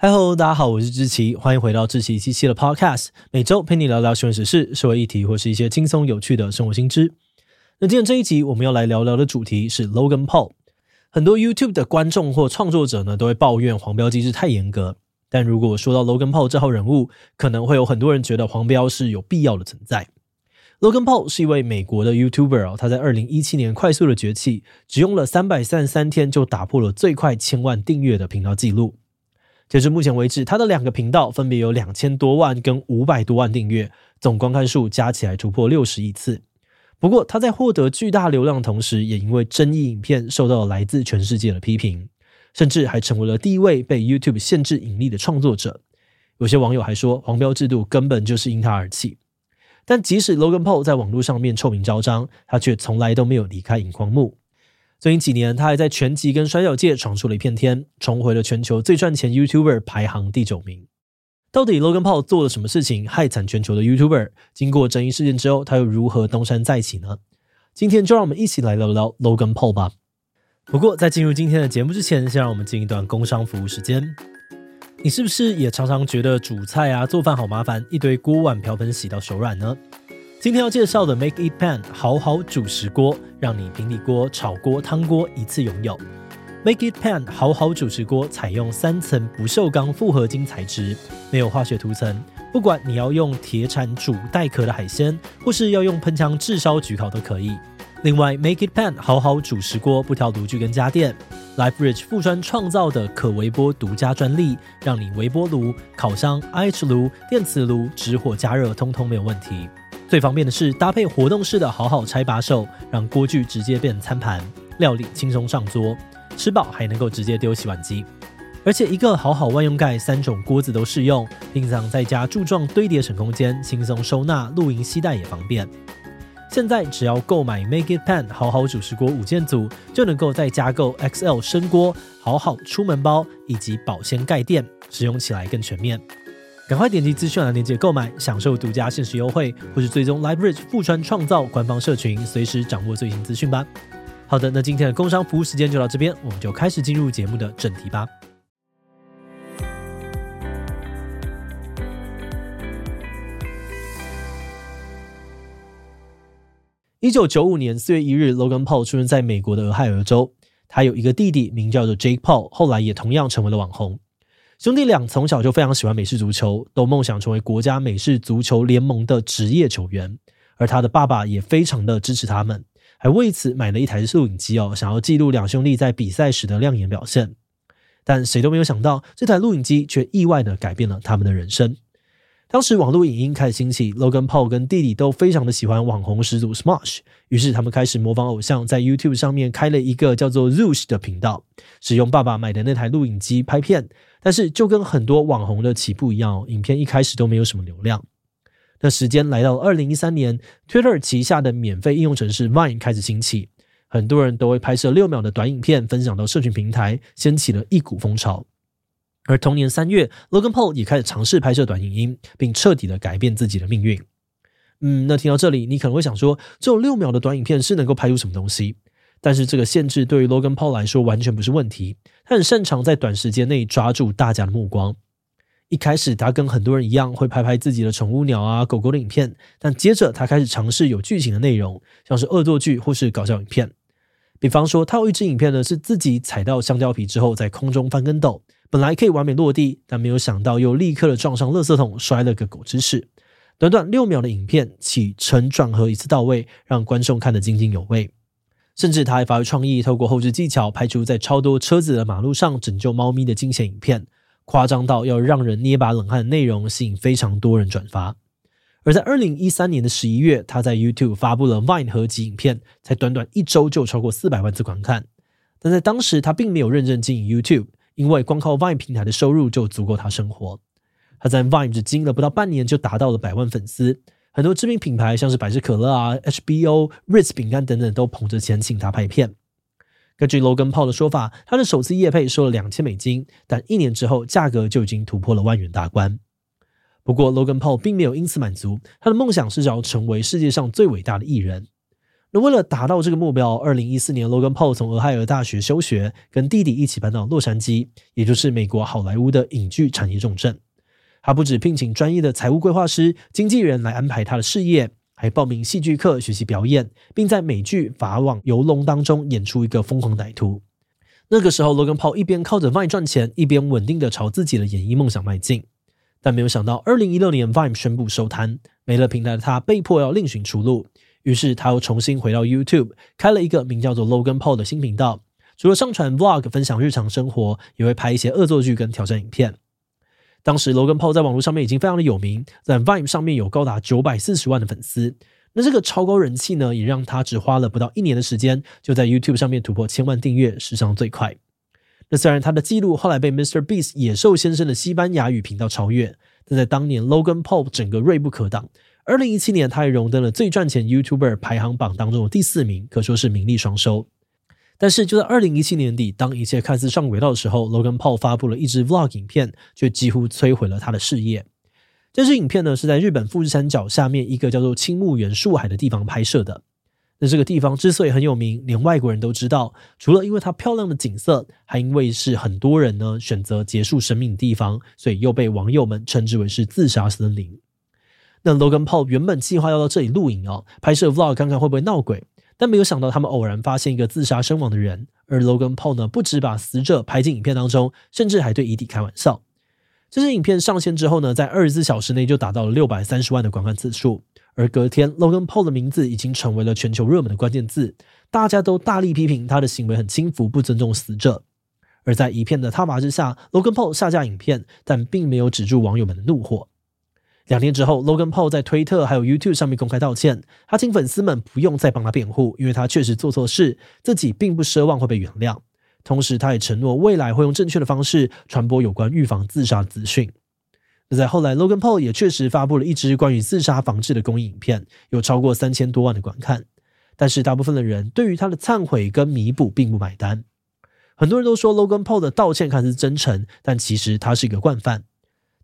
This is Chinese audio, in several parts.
嗨喽，大家好，我是志奇，欢迎回到志祺七七的 Podcast，每周陪你聊聊新闻时事、社会议题或是一些轻松有趣的生活新知。那今天这一集我们要来聊聊的主题是 Logan Paul。很多 YouTube 的观众或创作者呢都会抱怨黄标机制太严格，但如果说到 Logan Paul 这号人物，可能会有很多人觉得黄标是有必要的存在。Logan Paul 是一位美国的 YouTuber，他在二零一七年快速的崛起，只用了三百三十三天就打破了最快千万订阅的频道记录。截至目前为止，他的两个频道分别有两千多万跟五百多万订阅，总观看数加起来突破六十亿次。不过，他在获得巨大流量的同时，也因为争议影片受到了来自全世界的批评，甚至还成为了第一位被 YouTube 限制盈利的创作者。有些网友还说，黄标制度根本就是因他而起。但即使 Logan Paul 在网络上面臭名昭彰，他却从来都没有离开荧光幕。最近几年，他还在拳击跟摔角界闯出了一片天，重回了全球最赚钱 YouTuber 排行第九名。到底 Logan Paul 做了什么事情害惨全球的 YouTuber？经过争议事件之后，他又如何东山再起呢？今天就让我们一起来聊聊 Logan Paul 吧。不过在进入今天的节目之前，先让我们进一段工商服务时间。你是不是也常常觉得煮菜啊、做饭好麻烦，一堆锅碗瓢盆洗到手软呢？今天要介绍的 Make It Pan 好好煮食锅，让你平底锅、炒锅、汤锅一次拥有。Make It Pan 好好煮食锅采用三层不锈钢复合金材质，没有化学涂层，不管你要用铁铲煮带壳的海鲜，或是要用喷枪炙烧焗烤都可以。另外，Make It Pan 好好煮食锅不挑炉具跟家电，LifeBridge 富川创造的可微波独家专利，让你微波炉、烤箱、IH 炉、电磁炉直火加热通通没有问题。最方便的是搭配活动式的好好拆把手，让锅具直接变餐盘，料理轻松上桌，吃饱还能够直接丢洗碗机。而且一个好好万用盖，三种锅子都适用，冰箱在家柱状堆叠省空间，轻松收纳，露营携带也方便。现在只要购买 Make It Pan 好好主食锅五件组，就能够再加购 XL 深锅、好好出门包以及保鲜盖垫，使用起来更全面。赶快点击资讯栏链接购买，享受独家限时优惠，或是追踪 LifeBridge 富川创造官方社群，随时掌握最新资讯吧。好的，那今天的工商服务时间就到这边，我们就开始进入节目的正题吧。一九九五年四月一日，Logan Paul 出生在美国的俄亥俄州。他有一个弟弟，名叫做 Jake Paul，后来也同样成为了网红。兄弟俩从小就非常喜欢美式足球，都梦想成为国家美式足球联盟的职业球员。而他的爸爸也非常的支持他们，还为此买了一台录影机哦，想要记录两兄弟在比赛时的亮眼表现。但谁都没有想到，这台录影机却意外的改变了他们的人生。当时网络影音开始兴起，Logan Paul 跟弟弟都非常的喜欢网红始祖 Smosh，于是他们开始模仿偶像，在 YouTube 上面开了一个叫做 Zoosh 的频道，使用爸爸买的那台录影机拍片。但是就跟很多网红的起步一样，影片一开始都没有什么流量。那时间来到二零一三年，Twitter 旗下的免费应用程式 Vine 开始兴起，很多人都会拍摄六秒的短影片分享到社群平台，掀起了一股风潮。而同年三月，Logan Paul 也开始尝试拍摄短影音，并彻底的改变自己的命运。嗯，那听到这里，你可能会想说，只有六秒的短影片是能够拍出什么东西？但是这个限制对于 Logan Paul 来说完全不是问题，他很擅长在短时间内抓住大家的目光。一开始，他跟很多人一样会拍拍自己的宠物鸟啊、狗狗的影片，但接着他开始尝试有剧情的内容，像是恶作剧或是搞笑影片。比方说，他有一支影片呢，是自己踩到香蕉皮之后在空中翻跟斗。本来可以完美落地，但没有想到又立刻的撞上垃圾桶，摔了个狗吃屎。短短六秒的影片，起承转合一次到位，让观众看得津津有味。甚至他还发挥创意，透过后置技巧拍出在超多车子的马路上拯救猫咪的惊险影片，夸张到要让人捏把冷汗的内容，吸引非常多人转发。而在二零一三年的十一月，他在 YouTube 发布了 Vine 合集影片，才短短一周就超过四百万次观看。但在当时，他并没有认真经营 YouTube。因为光靠 Vine 平台的收入就足够他生活，他在 Vine 只经营了不到半年就达到了百万粉丝，很多知名品牌像是百事可乐啊、HBO、Ritz 饼干等等都捧着钱请他拍片。根据 Logan Paul 的说法，他的首次夜配收了两千美金，但一年之后价格就已经突破了万元大关。不过 Logan Paul 并没有因此满足，他的梦想是想要成为世界上最伟大的艺人。那为了达到这个目标，二零一四年，Logan Paul 从俄亥俄大学休学，跟弟弟一起搬到洛杉矶，也就是美国好莱坞的影剧产业重镇。他不止聘请专业的财务规划师、经纪人来安排他的事业，还报名戏剧课学习表演，并在美剧《法网游龙》当中演出一个疯狂歹徒。那个时候，Logan Paul 一边靠着 Vine 赚钱，一边稳定的朝自己的演艺梦想迈进。但没有想到，二零一六年 Vine 宣布收摊，没了平台的他被迫要另寻出路。于是他又重新回到 YouTube，开了一个名叫做 Logan Paul 的新频道。除了上传 Vlog 分享日常生活，也会拍一些恶作剧跟挑战影片。当时 Logan Paul 在网络上面已经非常的有名，在 Vine 上面有高达九百四十万的粉丝。那这个超高人气呢，也让他只花了不到一年的时间，就在 YouTube 上面突破千万订阅，史上最快。那虽然他的记录后来被 Mr. Beast 野兽先生的西班牙语频道超越，但在当年 Logan Paul 整个锐不可挡。二零一七年，他还荣登了最赚钱 YouTuber 排行榜当中的第四名，可说是名利双收。但是就在二零一七年底，当一切看似上轨道的时候，Logan Paul 发布了一支 Vlog 影片，却几乎摧毁了他的事业。这支影片呢，是在日本富士山脚下面一个叫做青木原树海的地方拍摄的。那这个地方之所以很有名，连外国人都知道，除了因为它漂亮的景色，还因为是很多人呢选择结束生命的地方，所以又被网友们称之为是自杀森林。那 Logan Paul 原本计划要到这里录影哦，拍摄 Vlog 看看会不会闹鬼，但没有想到他们偶然发现一个自杀身亡的人，而 Logan Paul 呢，不只把死者拍进影片当中，甚至还对遗体开玩笑。这支影片上线之后呢，在二十四小时内就达到了六百三十万的观看次数，而隔天 Logan Paul 的名字已经成为了全球热门的关键字，大家都大力批评他的行为很轻浮，不尊重死者。而在一片的挞伐之下，Logan Paul 下架影片，但并没有止住网友们的怒火。两天之后，Logan Paul 在推特还有 YouTube 上面公开道歉，他请粉丝们不用再帮他辩护，因为他确实做错事，自己并不奢望会被原谅。同时，他也承诺未来会用正确的方式传播有关预防自杀的资讯。那在后来，Logan Paul 也确实发布了一支关于自杀防治的公益影片，有超过三千多万的观看。但是，大部分的人对于他的忏悔跟弥补并不买单。很多人都说 Logan Paul 的道歉看似真诚，但其实他是一个惯犯。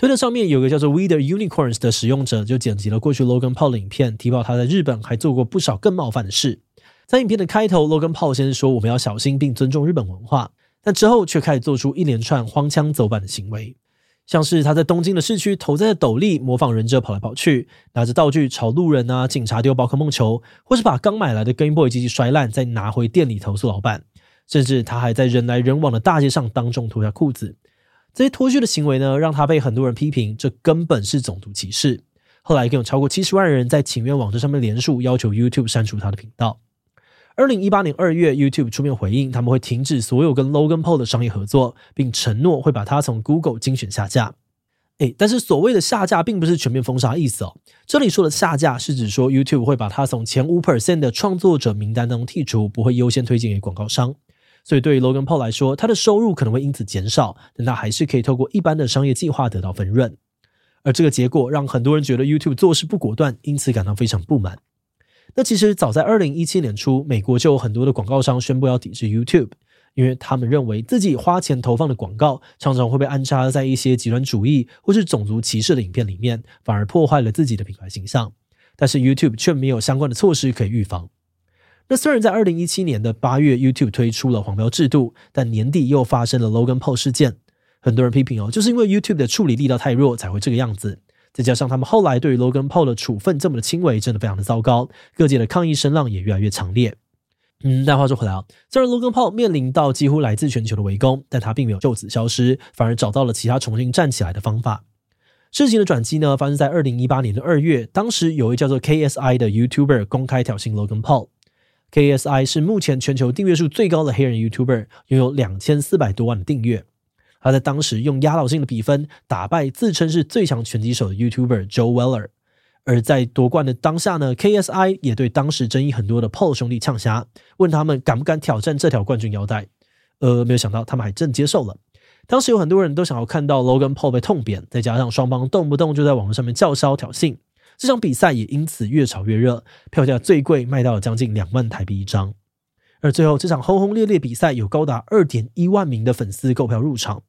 推特上面有个叫做 We the Unicorns 的使用者，就剪辑了过去 Logan Paul 的影片，提报他在日本还做过不少更冒犯的事。在影片的开头，Logan Paul 先说我们要小心并尊重日本文化，但之后却开始做出一连串荒腔走板的行为，像是他在东京的市区投在斗笠，模仿忍者跑来跑去，拿着道具朝路人啊、警察丢宝可梦球，或是把刚买来的 Game Boy 机器摔烂再拿回店里投诉老板，甚至他还在人来人往的大街上当众脱下裤子。这些脱序的行为呢，让他被很多人批评，这根本是种族歧视。后来更有超过七十万人在请愿网站上面连署，要求 YouTube 删除他的频道。二零一八年二月，YouTube 出面回应，他们会停止所有跟 Logan Paul 的商业合作，并承诺会把他从 Google 精选下架。诶，但是所谓的下架，并不是全面封杀意思哦。这里说的下架，是指说 YouTube 会把他从前五 percent 的创作者名单当中剔除，不会优先推荐给广告商。所以，对于 Logan Paul 来说，他的收入可能会因此减少，但他还是可以透过一般的商业计划得到分润。而这个结果让很多人觉得 YouTube 做事不果断，因此感到非常不满。那其实早在二零一七年初，美国就有很多的广告商宣布要抵制 YouTube，因为他们认为自己花钱投放的广告常常会被安插在一些极端主义或是种族歧视的影片里面，反而破坏了自己的品牌形象。但是 YouTube 却没有相关的措施可以预防。那虽然在二零一七年的八月，YouTube 推出了黄标制度，但年底又发生了 Logan Paul 事件。很多人批评哦，就是因为 YouTube 的处理力道太弱，才会这个样子。再加上他们后来对于 Logan Paul 的处分这么的轻微，真的非常的糟糕。各界的抗议声浪也越来越强烈。嗯，但话说回来啊，虽然 Logan Paul 面临到几乎来自全球的围攻，但他并没有就此消失，反而找到了其他重新站起来的方法。事情的转机呢，发生在二零一八年的二月，当时有位叫做 KSI 的 YouTuber 公开挑衅 Logan Paul。KSI 是目前全球订阅数最高的黑人 YouTuber，拥有两千四百多万的订阅。他在当时用压倒性的比分打败自称是最强拳击手的 YouTuber Joe Weller。而在夺冠的当下呢，KSI 也对当时争议很多的 Paul 兄弟呛声，问他们敢不敢挑战这条冠军腰带。呃，没有想到他们还真接受了。当时有很多人都想要看到 Logan Paul 被痛扁，再加上双方动不动就在网络上面叫嚣挑衅。这场比赛也因此越炒越热，票价最贵卖到了将近两万台币一张。而最后这场轰轰烈烈比赛有高达二点一万名的粉丝购票入场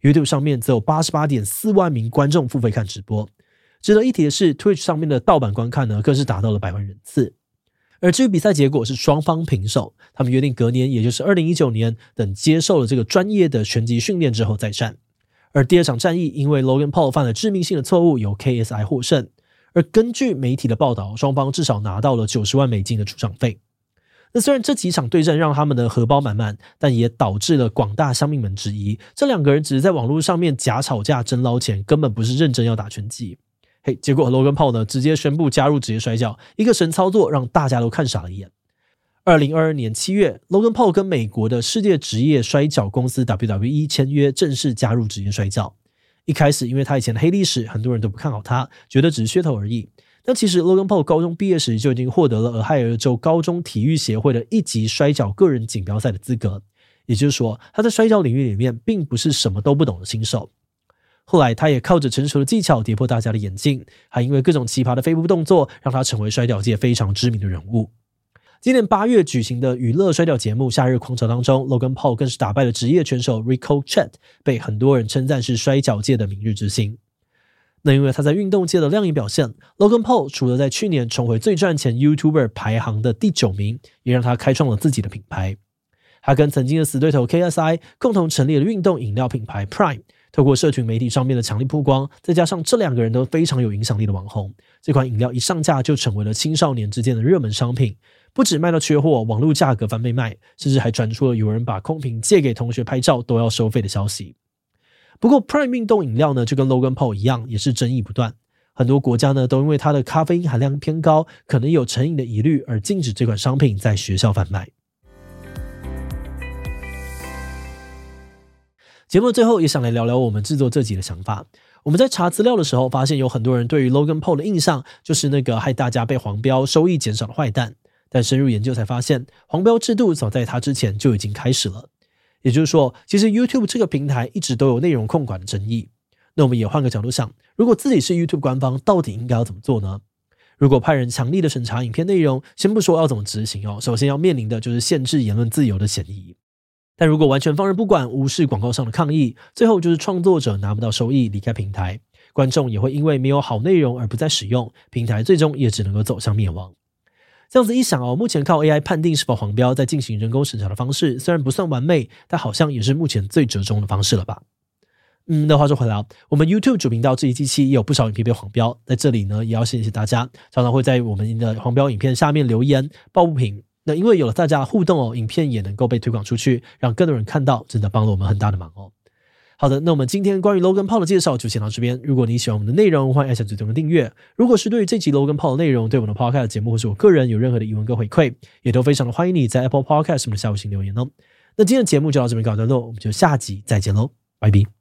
，YouTube 上面则有八十八点四万名观众付费看直播。值得一提的是，Twitch 上面的盗版观看呢，更是达到了百万人次。而至于比赛结果是双方平手，他们约定隔年，也就是二零一九年，等接受了这个专业的拳击训练之后再战。而第二场战役，因为 Logan Paul 犯了致命性的错误，由 KSI 获胜。而根据媒体的报道，双方至少拿到了九十万美金的出场费。那虽然这几场对战让他们的荷包满满，但也导致了广大乡民们质疑，这两个人只是在网络上面假吵架争捞钱，根本不是认真要打拳击。嘿，结果 Logan Paul 呢，直接宣布加入职业摔跤，一个神操作让大家都看傻了眼。二零二二年七月，Logan Paul 跟美国的世界职业摔角公司 WWE 签约，正式加入职业摔角。一开始，因为他以前的黑历史，很多人都不看好他，觉得只是噱头而已。但其实，Logan Paul 高中毕业时就已经获得了俄亥俄州高中体育协会的一级摔跤个人锦标赛的资格。也就是说，他在摔跤领域里面并不是什么都不懂的新手。后来，他也靠着成熟的技巧跌破大家的眼镜，还因为各种奇葩的飞步动作，让他成为摔跤界非常知名的人物。今年八月举行的娱乐摔角节目《夏日狂潮》当中，Logan Paul 更是打败了职业拳手 Rico Chet，被很多人称赞是摔角界的明日之星。那因为他在运动界的亮眼表现，Logan Paul 除了在去年重回最赚钱 YouTuber 排行的第九名，也让他开创了自己的品牌。他跟曾经的死对头 KSI 共同成立了运动饮料品牌 Prime。透过社群媒体上面的强力曝光，再加上这两个人都非常有影响力的网红，这款饮料一上架就成为了青少年之间的热门商品。不止卖到缺货，网络价格翻倍卖，甚至还传出了有人把空瓶借给同学拍照都要收费的消息。不过，Prime 运动饮料呢，就跟 Logan Paul 一样，也是争议不断。很多国家呢，都因为它的咖啡因含量偏高，可能有成瘾的疑虑，而禁止这款商品在学校贩卖。节目最后也想来聊聊我们制作这集的想法。我们在查资料的时候，发现有很多人对于 Logan Paul 的印象就是那个害大家被黄标、收益减少的坏蛋。但深入研究才发现，黄标制度早在他之前就已经开始了。也就是说，其实 YouTube 这个平台一直都有内容控管的争议。那我们也换个角度想，如果自己是 YouTube 官方，到底应该要怎么做呢？如果派人强力的审查影片内容，先不说要怎么执行哦，首先要面临的就是限制言论自由的嫌疑。但如果完全放任不管，无视广告上的抗议，最后就是创作者拿不到收益，离开平台，观众也会因为没有好内容而不再使用，平台最终也只能够走向灭亡。这样子一想哦，目前靠 AI 判定是否黄标，在进行人工审查的方式，虽然不算完美，但好像也是目前最折中的方式了吧？嗯，那话说回来，我们 YouTube 主频道志祺七七也有不少影片被黄标，在这里呢，也要谢谢大家，常常会在我们的黄标影片下面留言抱不平。那因为有了大家的互动哦，影片也能够被推广出去，让更多人看到，真的帮了我们很大的忙哦。好的，那我们今天关于 Logan Paul 的介绍就先到这边。如果你喜欢我们的内容，欢迎按下最中的订阅。如果是对于这集 Logan Paul 的内容，对我们的 Podcast 节目或是我个人有任何的疑问跟回馈，也都非常的欢迎你在 Apple Podcast 上面的下方留言哦。那今天的节目就到这边告一段落，我们就下集再见喽，拜拜。